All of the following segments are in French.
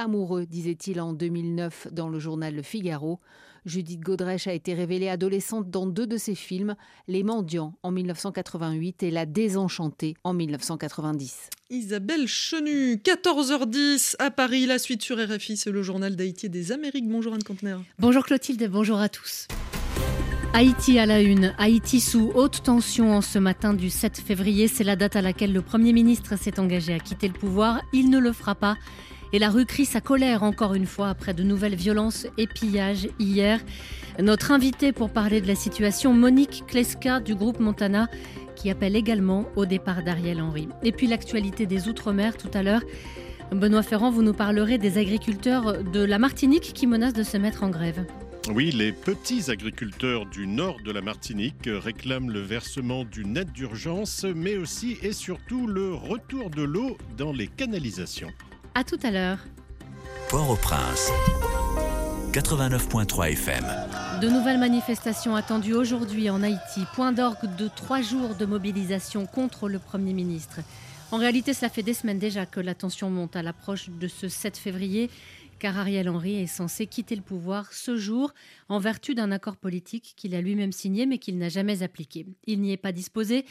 amoureux, disait-il en 2009 dans le journal Le Figaro. Judith Godrèche a été révélée adolescente dans deux de ses films, Les Mendiants en 1988 et La Désenchantée en 1990. Isabelle Chenu, 14h10 à Paris, la suite sur RFI, c'est le journal d'Haïti et des Amériques. Bonjour Anne Contener. Bonjour Clotilde, bonjour à tous. Haïti à la une. Haïti sous haute tension en ce matin du 7 février. C'est la date à laquelle le Premier ministre s'est engagé à quitter le pouvoir. Il ne le fera pas. Et la rue crie sa colère encore une fois après de nouvelles violences et pillages hier. Notre invité pour parler de la situation, Monique Kleska du groupe Montana, qui appelle également au départ d'Ariel Henry. Et puis l'actualité des Outre-mer tout à l'heure. Benoît Ferrand, vous nous parlerez des agriculteurs de la Martinique qui menacent de se mettre en grève. Oui, les petits agriculteurs du nord de la Martinique réclament le versement d'une aide d'urgence, mais aussi et surtout le retour de l'eau dans les canalisations. À tout à l'heure. Port-au-Prince, 89.3 FM. De nouvelles manifestations attendues aujourd'hui en Haïti. Point d'orgue de trois jours de mobilisation contre le Premier ministre. En réalité, cela fait des semaines déjà que la tension monte à l'approche de ce 7 février car Ariel Henry est censé quitter le pouvoir ce jour en vertu d'un accord politique qu'il a lui-même signé mais qu'il n'a jamais appliqué. Il n'y est pas disposé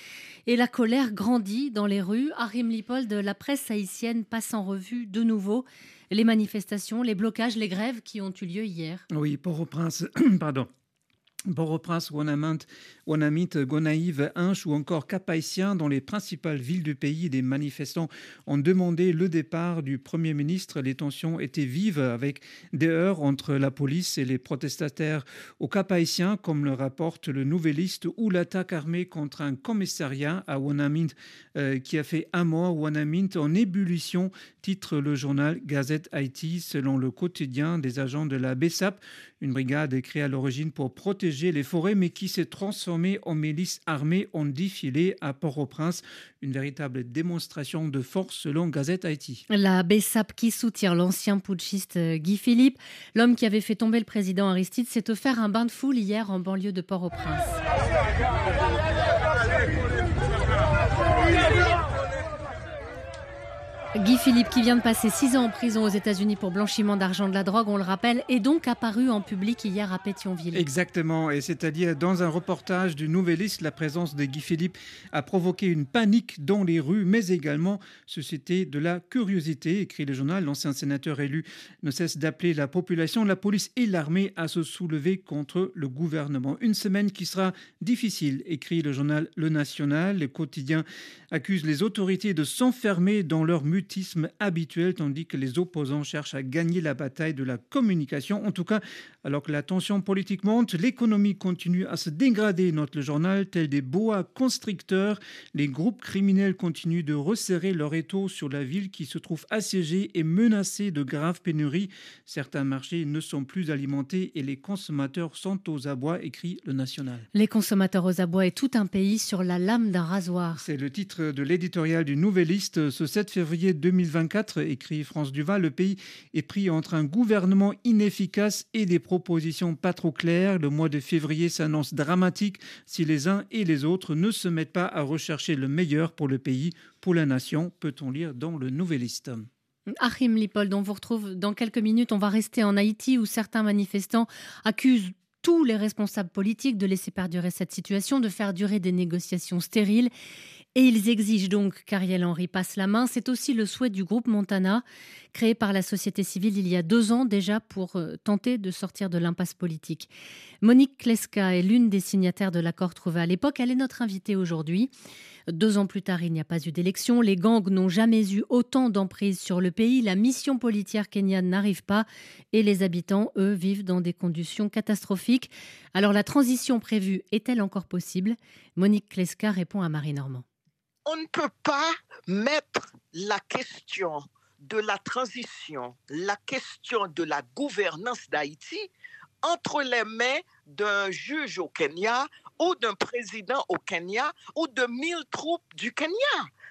et la colère grandit dans les rues. Arim Lipold, la presse haïtienne passe en revue de nouveau les manifestations, les blocages, les grèves qui ont eu lieu hier. Oui, Port-au-Prince, pardon. Port-au-Prince, Wanamint, Gonaïve, Inch ou encore Cap-Haïtien, dans les principales villes du pays, des manifestants ont demandé le départ du Premier ministre. Les tensions étaient vives avec des heurts entre la police et les protestataires au Cap-Haïtien, comme le rapporte le Nouvelliste, ou l'attaque armée contre un commissariat à Wanamint euh, qui a fait un mois. Wanamint en ébullition, titre le journal Gazette Haïti, selon le quotidien des agents de la BESAP, une brigade créée à l'origine pour protéger les forêts, mais qui s'est transformée en milice armée en défilé à Port-au-Prince. Une véritable démonstration de force selon Gazette Haïti. La BESAP qui soutient l'ancien putschiste euh, Guy Philippe, l'homme qui avait fait tomber le président Aristide, s'est offert un bain de foule hier en banlieue de Port-au-Prince. Guy Philippe, qui vient de passer six ans en prison aux États-Unis pour blanchiment d'argent de la drogue, on le rappelle, est donc apparu en public hier à Pétionville. Exactement, et c'est-à-dire dans un reportage du Nouvelliste, la présence de Guy Philippe a provoqué une panique dans les rues, mais également suscité de la curiosité, écrit le journal. L'ancien sénateur élu ne cesse d'appeler la population, la police et l'armée à se soulever contre le gouvernement. Une semaine qui sera difficile, écrit le journal Le National. Le quotidien accuse les autorités de s'enfermer dans leur mur habituel, tandis que les opposants cherchent à gagner la bataille de la communication. En tout cas, alors que la tension politique monte, l'économie continue à se dégrader, note le journal, tel des bois constricteurs. Les groupes criminels continuent de resserrer leur étau sur la ville qui se trouve assiégée et menacée de graves pénuries. Certains marchés ne sont plus alimentés et les consommateurs sont aux abois, écrit le National. Les consommateurs aux abois et tout un pays sur la lame d'un rasoir. C'est le titre de l'éditorial du Nouvelliste ce 7 février 2024, écrit France Duval, le pays est pris entre un gouvernement inefficace et des propositions pas trop claires. Le mois de février s'annonce dramatique si les uns et les autres ne se mettent pas à rechercher le meilleur pour le pays, pour la nation, peut-on lire dans le Nouvelliste. Achim Lipold, on vous retrouve dans quelques minutes. On va rester en Haïti où certains manifestants accusent tous les responsables politiques de laisser perdurer cette situation, de faire durer des négociations stériles et ils exigent donc qu'Ariel Henry passe la main. C'est aussi le souhait du groupe Montana, créé par la société civile il y a deux ans déjà pour euh, tenter de sortir de l'impasse politique. Monique Kleska est l'une des signataires de l'accord trouvé à l'époque. Elle est notre invitée aujourd'hui. Deux ans plus tard, il n'y a pas eu d'élection. Les gangs n'ont jamais eu autant d'emprise sur le pays. La mission politière kenyane n'arrive pas et les habitants, eux, vivent dans des conditions catastrophiques. Alors la transition prévue est-elle encore possible? Monique Kleska répond à Marie Normand on ne peut pas mettre la question de la transition, la question de la gouvernance d'Haïti entre les mains d'un juge au Kenya ou d'un président au Kenya ou de mille troupes du Kenya.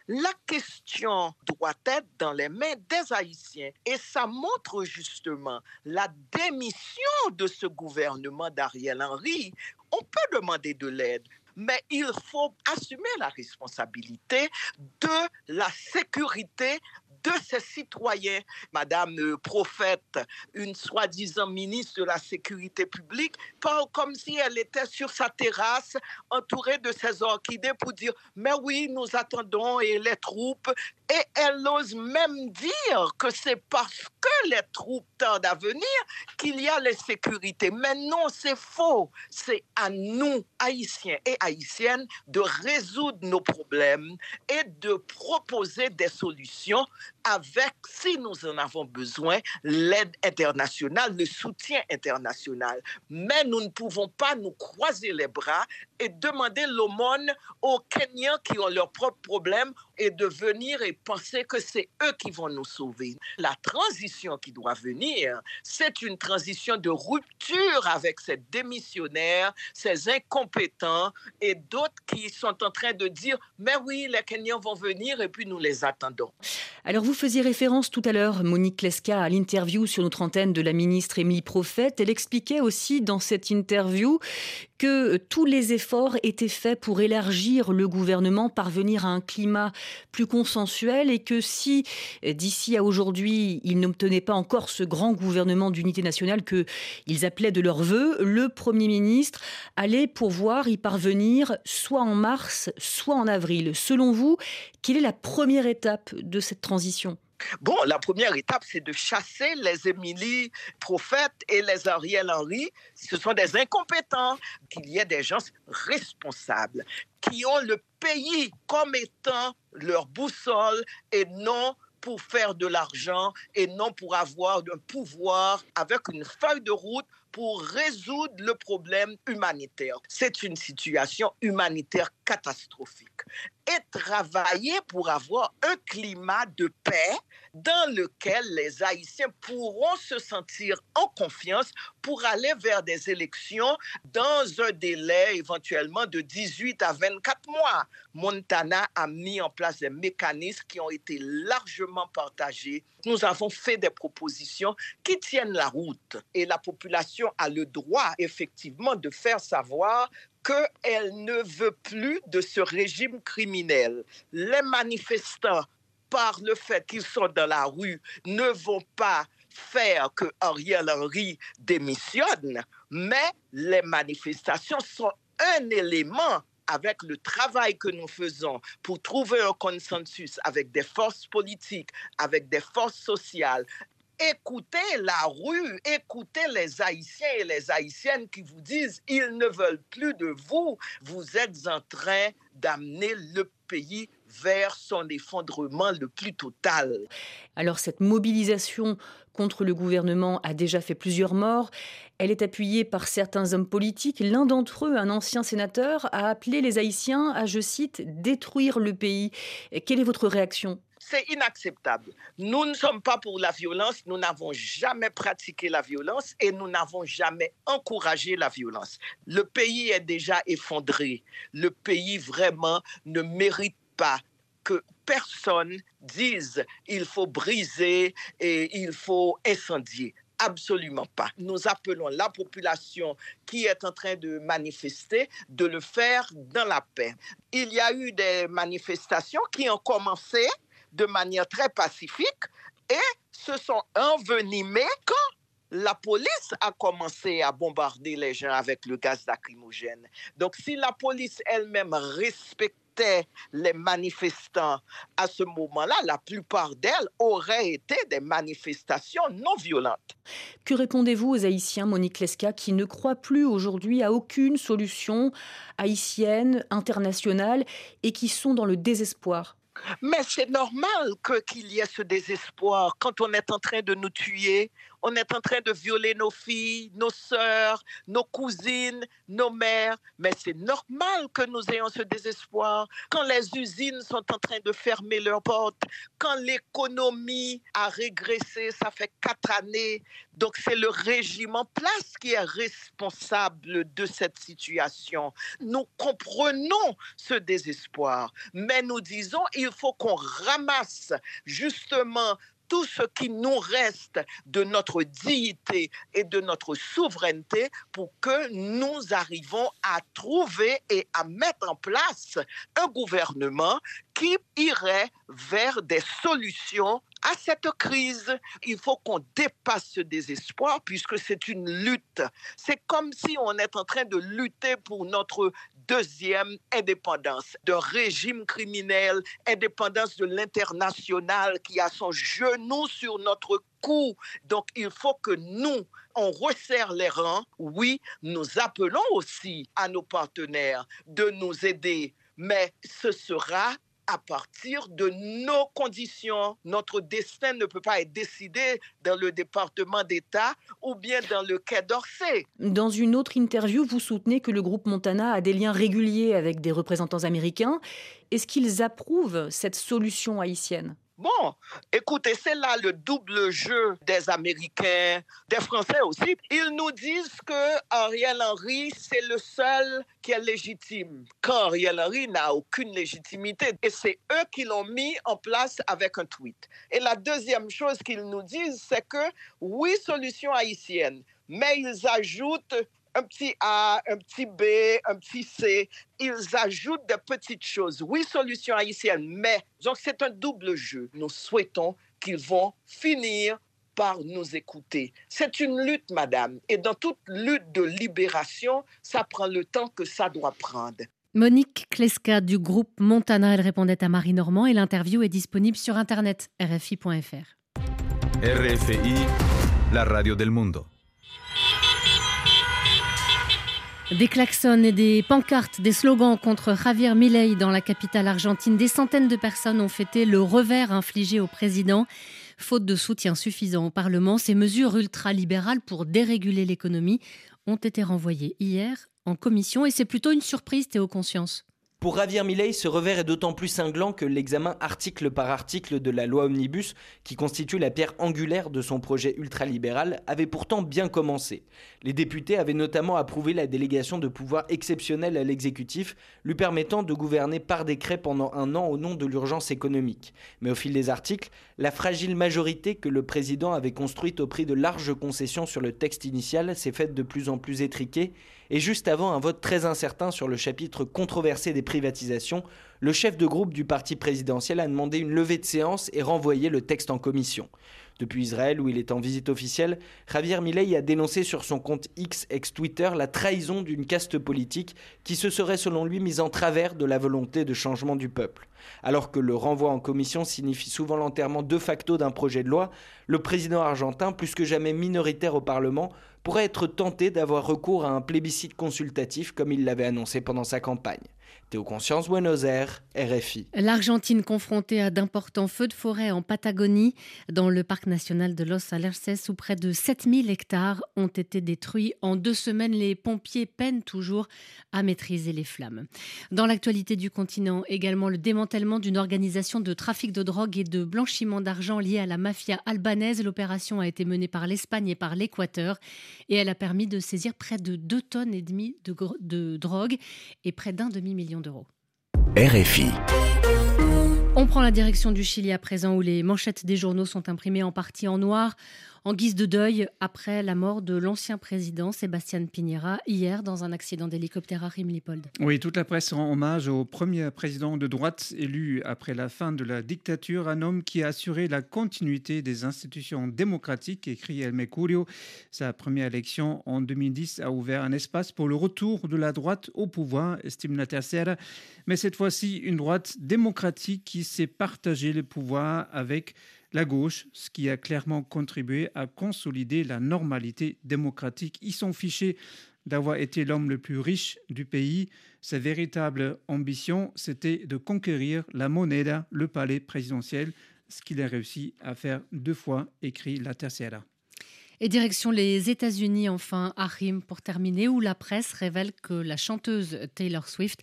La question doit être dans les mains des Haïtiens. Et ça montre justement la démission de ce gouvernement d'Ariel Henry. On peut demander de l'aide, mais il faut assumer la responsabilité de la sécurité de ses citoyens. Madame Prophète, une soi-disant ministre de la Sécurité publique, parle comme si elle était sur sa terrasse entourée de ses orchidées pour dire Mais oui, nous attendons et les troupes. Et elle ose même dire que c'est parce que les troupes tardent à venir qu'il y a les sécurités. Mais non, c'est faux. C'est à nous, Haïtiens et Haïtiennes, de résoudre nos problèmes et de proposer des solutions avec, si nous en avons besoin, l'aide internationale, le soutien international. Mais nous ne pouvons pas nous croiser les bras et demander l'aumône aux Kenyans qui ont leurs propres problèmes et de venir et penser que c'est eux qui vont nous sauver. La transition qui doit venir, c'est une transition de rupture avec ces démissionnaires, ces incompétents et d'autres qui sont en train de dire, mais oui, les Kenyans vont venir et puis nous les attendons. Alors vous faisiez référence tout à l'heure, Monique Leska, à l'interview sur notre antenne de la ministre Émilie Prophète. Elle expliquait aussi dans cette interview que tous les efforts étaient faits pour élargir le gouvernement, parvenir à un climat plus consensuel et que si d'ici à aujourd'hui, ils n'obtenaient pas encore ce grand gouvernement d'unité nationale qu'ils appelaient de leur vœu, le Premier ministre allait pouvoir y parvenir soit en mars, soit en avril. Selon vous, quelle est la première étape de cette transition? Bon, la première étape, c'est de chasser les Émilie Prophète et les Ariel Henry. Ce sont des incompétents, qu'il y ait des gens responsables qui ont le pays comme étant leur boussole et non pour faire de l'argent et non pour avoir un pouvoir avec une feuille de route pour résoudre le problème humanitaire. C'est une situation humanitaire catastrophique. Et travailler pour avoir un climat de paix dans lequel les Haïtiens pourront se sentir en confiance pour aller vers des élections dans un délai éventuellement de 18 à 24 mois. Montana a mis en place des mécanismes qui ont été largement partagés. Nous avons fait des propositions qui tiennent la route et la population a le droit effectivement de faire savoir qu'elle ne veut plus de ce régime criminel. Les manifestants par le fait qu'ils sont dans la rue, ne vont pas faire que Ariel Henry démissionne, mais les manifestations sont un élément avec le travail que nous faisons pour trouver un consensus avec des forces politiques, avec des forces sociales, écoutez la rue, écoutez les Haïtiens et les Haïtiennes qui vous disent ils ne veulent plus de vous. Vous êtes en train d'amener le pays vers son effondrement le plus total. Alors cette mobilisation contre le gouvernement a déjà fait plusieurs morts. Elle est appuyée par certains hommes politiques. L'un d'entre eux, un ancien sénateur, a appelé les Haïtiens à, je cite, détruire le pays. Quelle est votre réaction? C'est inacceptable. Nous ne sommes pas pour la violence, nous n'avons jamais pratiqué la violence et nous n'avons jamais encouragé la violence. Le pays est déjà effondré. Le pays vraiment ne mérite pas que personne dise il faut briser et il faut incendier. Absolument pas. Nous appelons la population qui est en train de manifester de le faire dans la paix. Il y a eu des manifestations qui ont commencé de manière très pacifique et se sont envenimés quand la police a commencé à bombarder les gens avec le gaz lacrymogène. Donc si la police elle-même respectait les manifestants à ce moment-là, la plupart d'elles auraient été des manifestations non violentes. Que répondez-vous aux Haïtiens, Monique Lesca, qui ne croient plus aujourd'hui à aucune solution haïtienne, internationale, et qui sont dans le désespoir? Mais c'est normal qu'il y ait ce désespoir quand on est en train de nous tuer, on est en train de violer nos filles, nos sœurs, nos cousines, nos mères. Mais c'est normal que nous ayons ce désespoir quand les usines sont en train de fermer leurs portes, quand l'économie a régressé, ça fait quatre années. Donc c'est le régime en place qui est responsable de cette situation. Nous comprenons ce désespoir, mais nous disons il faut qu'on ramasse justement tout ce qui nous reste de notre dignité et de notre souveraineté pour que nous arrivons à trouver et à mettre en place un gouvernement qui irait vers des solutions à cette crise. Il faut qu'on dépasse ce désespoir puisque c'est une lutte. C'est comme si on est en train de lutter pour notre deuxième indépendance de régime criminel, indépendance de l'international qui a son genou sur notre cou. Donc il faut que nous, on resserre les rangs. Oui, nous appelons aussi à nos partenaires de nous aider, mais ce sera à partir de nos conditions. Notre destin ne peut pas être décidé dans le département d'État ou bien dans le Quai d'Orsay. Dans une autre interview, vous soutenez que le groupe Montana a des liens réguliers avec des représentants américains. Est-ce qu'ils approuvent cette solution haïtienne? Bon, écoutez, c'est là le double jeu des Américains, des Français aussi. Ils nous disent que Ariel Henry, c'est le seul qui est légitime, quand Ariel Henry n'a aucune légitimité. Et c'est eux qui l'ont mis en place avec un tweet. Et la deuxième chose qu'ils nous disent, c'est que oui, solution haïtienne, mais ils ajoutent un petit A, un petit B, un petit C. Ils ajoutent des petites choses. Oui, solution haïtienne, mais donc c'est un double jeu. Nous souhaitons qu'ils vont finir par nous écouter. C'est une lutte, madame. Et dans toute lutte de libération, ça prend le temps que ça doit prendre. Monique Kleska du groupe Montana, elle répondait à Marie Normand et l'interview est disponible sur internet rfi.fr. RFI, la radio del mundo. Des klaxons et des pancartes, des slogans contre Javier Milei dans la capitale argentine. Des centaines de personnes ont fêté le revers infligé au président. Faute de soutien suffisant au Parlement, ces mesures ultralibérales pour déréguler l'économie ont été renvoyées hier en commission et c'est plutôt une surprise, Théo Conscience. Pour Javier Milei, ce revers est d'autant plus cinglant que l'examen article par article de la loi Omnibus, qui constitue la pierre angulaire de son projet ultralibéral, avait pourtant bien commencé. Les députés avaient notamment approuvé la délégation de pouvoir exceptionnel à l'exécutif, lui permettant de gouverner par décret pendant un an au nom de l'urgence économique. Mais au fil des articles, la fragile majorité que le président avait construite au prix de larges concessions sur le texte initial s'est faite de plus en plus étriquée et juste avant un vote très incertain sur le chapitre controversé des privatisations, le chef de groupe du parti présidentiel a demandé une levée de séance et renvoyé le texte en commission. Depuis Israël, où il est en visite officielle, Javier Milei a dénoncé sur son compte X ex-Twitter la trahison d'une caste politique qui se serait selon lui mise en travers de la volonté de changement du peuple. Alors que le renvoi en commission signifie souvent l'enterrement de facto d'un projet de loi, le président argentin, plus que jamais minoritaire au Parlement, pourrait être tenté d'avoir recours à un plébiscite consultatif comme il l'avait annoncé pendant sa campagne. Théo Conscience, Buenos Aires, RFI. L'Argentine confrontée à d'importants feux de forêt en Patagonie, dans le parc national de Los Alerces, où près de 7000 hectares ont été détruits. En deux semaines, les pompiers peinent toujours à maîtriser les flammes. Dans l'actualité du continent, également le démantèlement d'une organisation de trafic de drogue et de blanchiment d'argent liée à la mafia albanaise. L'opération a été menée par l'Espagne et par l'Équateur et elle a permis de saisir près de 2 tonnes et demie de, de drogue et près d'un demi-million d'euros. RFI. On prend la direction du Chili à présent où les manchettes des journaux sont imprimées en partie en noir en guise de deuil après la mort de l'ancien président Sébastien Piñera hier dans un accident d'hélicoptère à Rimlipold. Oui, toute la presse rend hommage au premier président de droite élu après la fin de la dictature, un homme qui a assuré la continuité des institutions démocratiques, écrit El Mercurio. Sa première élection en 2010 a ouvert un espace pour le retour de la droite au pouvoir, estime la tercera, mais cette fois-ci une droite démocratique qui s'est partagé le pouvoir avec la gauche, ce qui a clairement contribué à consolider la normalité démocratique. Ils sont fichés d'avoir été l'homme le plus riche du pays. Sa véritable ambition, c'était de conquérir la monnaie, le palais présidentiel, ce qu'il a réussi à faire deux fois, écrit la Tercera. Et direction les États-Unis, enfin, Harim, pour terminer, où la presse révèle que la chanteuse Taylor Swift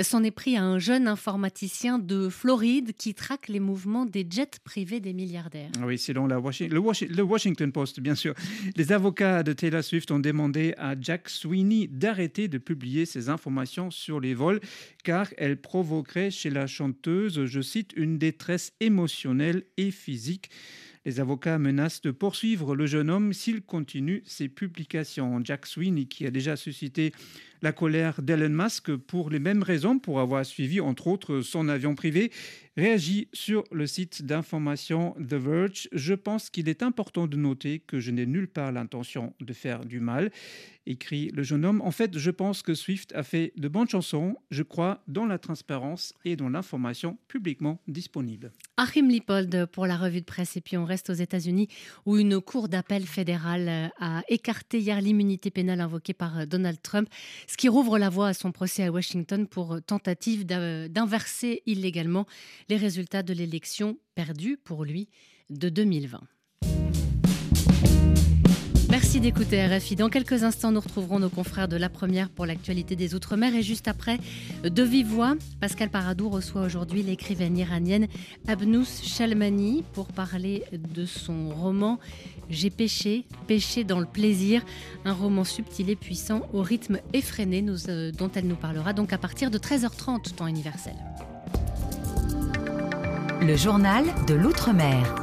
s'en est pris à un jeune informaticien de Floride qui traque les mouvements des jets privés des milliardaires. Oui, selon la le, Washington Post, bien sûr. Les avocats de Taylor Swift ont demandé à Jack Sweeney d'arrêter de publier ces informations sur les vols, car elles provoqueraient chez la chanteuse, je cite, une détresse émotionnelle et physique. Les avocats menacent de poursuivre le jeune homme s'il continue ses publications. Jack Sweeney, qui a déjà suscité La colère d'Elon Musk, pour les mêmes raisons, pour avoir suivi entre autres son avion privé, réagit sur le site d'information The Verge. Je pense qu'il est important de noter que je n'ai nulle part l'intention de faire du mal, écrit le jeune homme. En fait, je pense que Swift a fait de bonnes chansons. Je crois dans la transparence et dans l'information publiquement disponible. Achim Lippold pour la revue de presse. Et puis on reste aux États-Unis où une cour d'appel fédérale a écarté hier l'immunité pénale invoquée par Donald Trump, ce qui rouvre la voie à son procès à Washington pour tentative d'inverser illégalement les résultats de l'élection perdue pour lui de 2020. Merci d'écouter RFI. Dans quelques instants, nous retrouverons nos confrères de la première pour l'actualité des Outre-mer. Et juste après, de vive voix, Pascal Paradou reçoit aujourd'hui l'écrivaine iranienne Abnous Shalmani pour parler de son roman J'ai péché, péché dans le plaisir. Un roman subtil et puissant au rythme effréné euh, dont elle nous parlera donc à partir de 13h30, temps universel. Le journal de l'Outre-mer.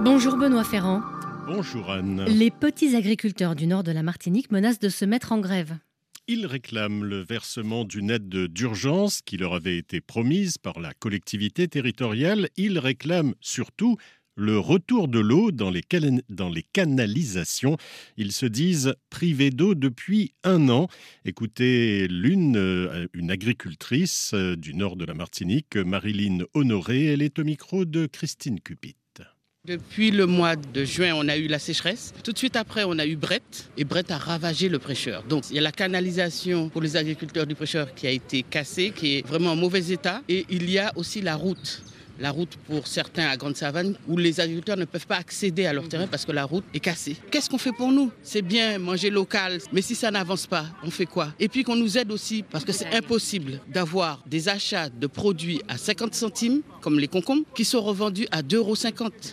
Bonjour Benoît Ferrand. Bonjour Anne. Les petits agriculteurs du nord de la Martinique menacent de se mettre en grève. Ils réclament le versement d'une aide d'urgence qui leur avait été promise par la collectivité territoriale. Ils réclament surtout le retour de l'eau dans les, dans les canalisations. Ils se disent privés d'eau depuis un an. Écoutez l'une, euh, une agricultrice euh, du nord de la Martinique, Marilyn Honoré. Elle est au micro de Christine Cupit. Depuis le mois de juin, on a eu la sécheresse. Tout de suite après, on a eu Brett et Brett a ravagé le prêcheur. Donc, il y a la canalisation pour les agriculteurs du prêcheur qui a été cassée, qui est vraiment en mauvais état. Et il y a aussi la route la route pour certains à Grande Savane, où les agriculteurs ne peuvent pas accéder à leur terrain parce que la route est cassée. Qu'est-ce qu'on fait pour nous? C'est bien manger local, mais si ça n'avance pas, on fait quoi? Et puis qu'on nous aide aussi, parce que c'est impossible d'avoir des achats de produits à 50 centimes, comme les concombres, qui sont revendus à 2,50 euros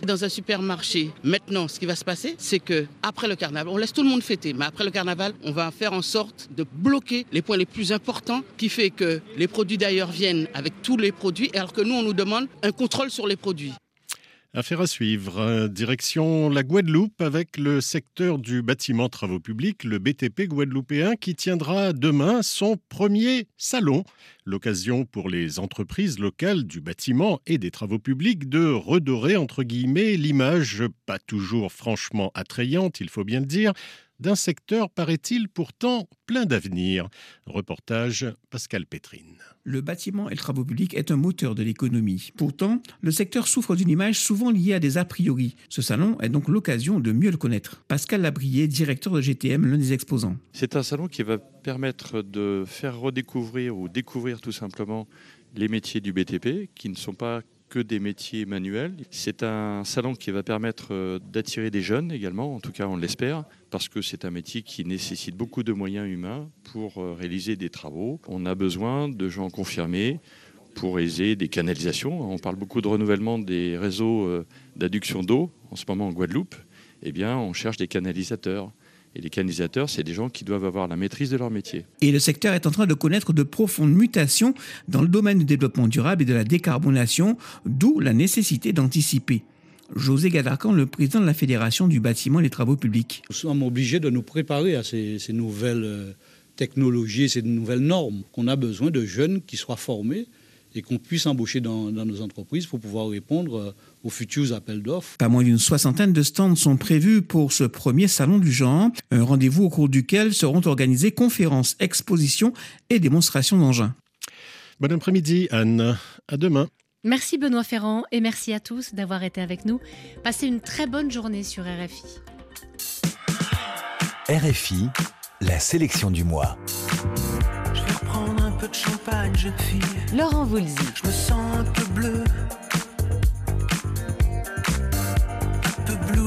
dans un supermarché. Maintenant, ce qui va se passer, c'est que après le carnaval, on laisse tout le monde fêter, mais après le carnaval, on va faire en sorte de bloquer les points les plus importants, qui fait que les produits d'ailleurs viennent avec tous les produits, alors que nous, on nous demande un contrôle sur les produits. Affaire à suivre. Direction la Guadeloupe avec le secteur du bâtiment travaux publics, le BTP guadeloupéen, qui tiendra demain son premier salon. L'occasion pour les entreprises locales du bâtiment et des travaux publics de redorer, entre guillemets, l'image, pas toujours franchement attrayante, il faut bien le dire, d'un secteur, paraît-il, pourtant plein d'avenir. Reportage Pascal Pétrine. Le bâtiment et le travaux publics est un moteur de l'économie. Pourtant, le secteur souffre d'une image souvent liée à des a priori. Ce salon est donc l'occasion de mieux le connaître. Pascal Labrier, directeur de GTM, l'un des exposants. C'est un salon qui va permettre de faire redécouvrir ou découvrir tout simplement les métiers du BTP qui ne sont pas que des métiers manuels. C'est un salon qui va permettre euh, d'attirer des jeunes également, en tout cas on l'espère, parce que c'est un métier qui nécessite beaucoup de moyens humains pour euh, réaliser des travaux. On a besoin de gens confirmés pour aiser des canalisations. On parle beaucoup de renouvellement des réseaux euh, d'adduction d'eau en ce moment en Guadeloupe. Eh bien, on cherche des canalisateurs. Et les canalisateurs, c'est des gens qui doivent avoir la maîtrise de leur métier. Et le secteur est en train de connaître de profondes mutations dans le domaine du développement durable et de la décarbonation, d'où la nécessité d'anticiper. José Gadarcan, le président de la Fédération du bâtiment et des travaux publics. Nous sommes obligés de nous préparer à ces, ces nouvelles euh, technologies, ces nouvelles normes. On a besoin de jeunes qui soient formés et qu'on puisse embaucher dans, nos entreprises pour pouvoir répondre euh, aux futurs appels d'offres. Pas moins d'une soixantaine de stands sont prévus pour ce premier salon du genre, un rendez-vous au cours duquel seront organisées conférences, expositions et démonstrations d'engins. Bon après-midi Anne, à demain. Merci Benoît Ferrand et merci à tous d'avoir été avec nous. Passez une très bonne journée sur RFI. RFI, la sélection du mois peu de champagne, jeune fille. Laurent Voulzy. Je me sens un peu bleu.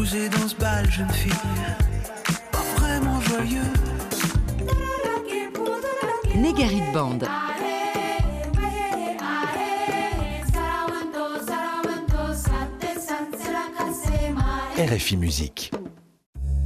Dans ce bal, jeune fille. Pas vraiment joyeux. Négarit Band. RFI Musique.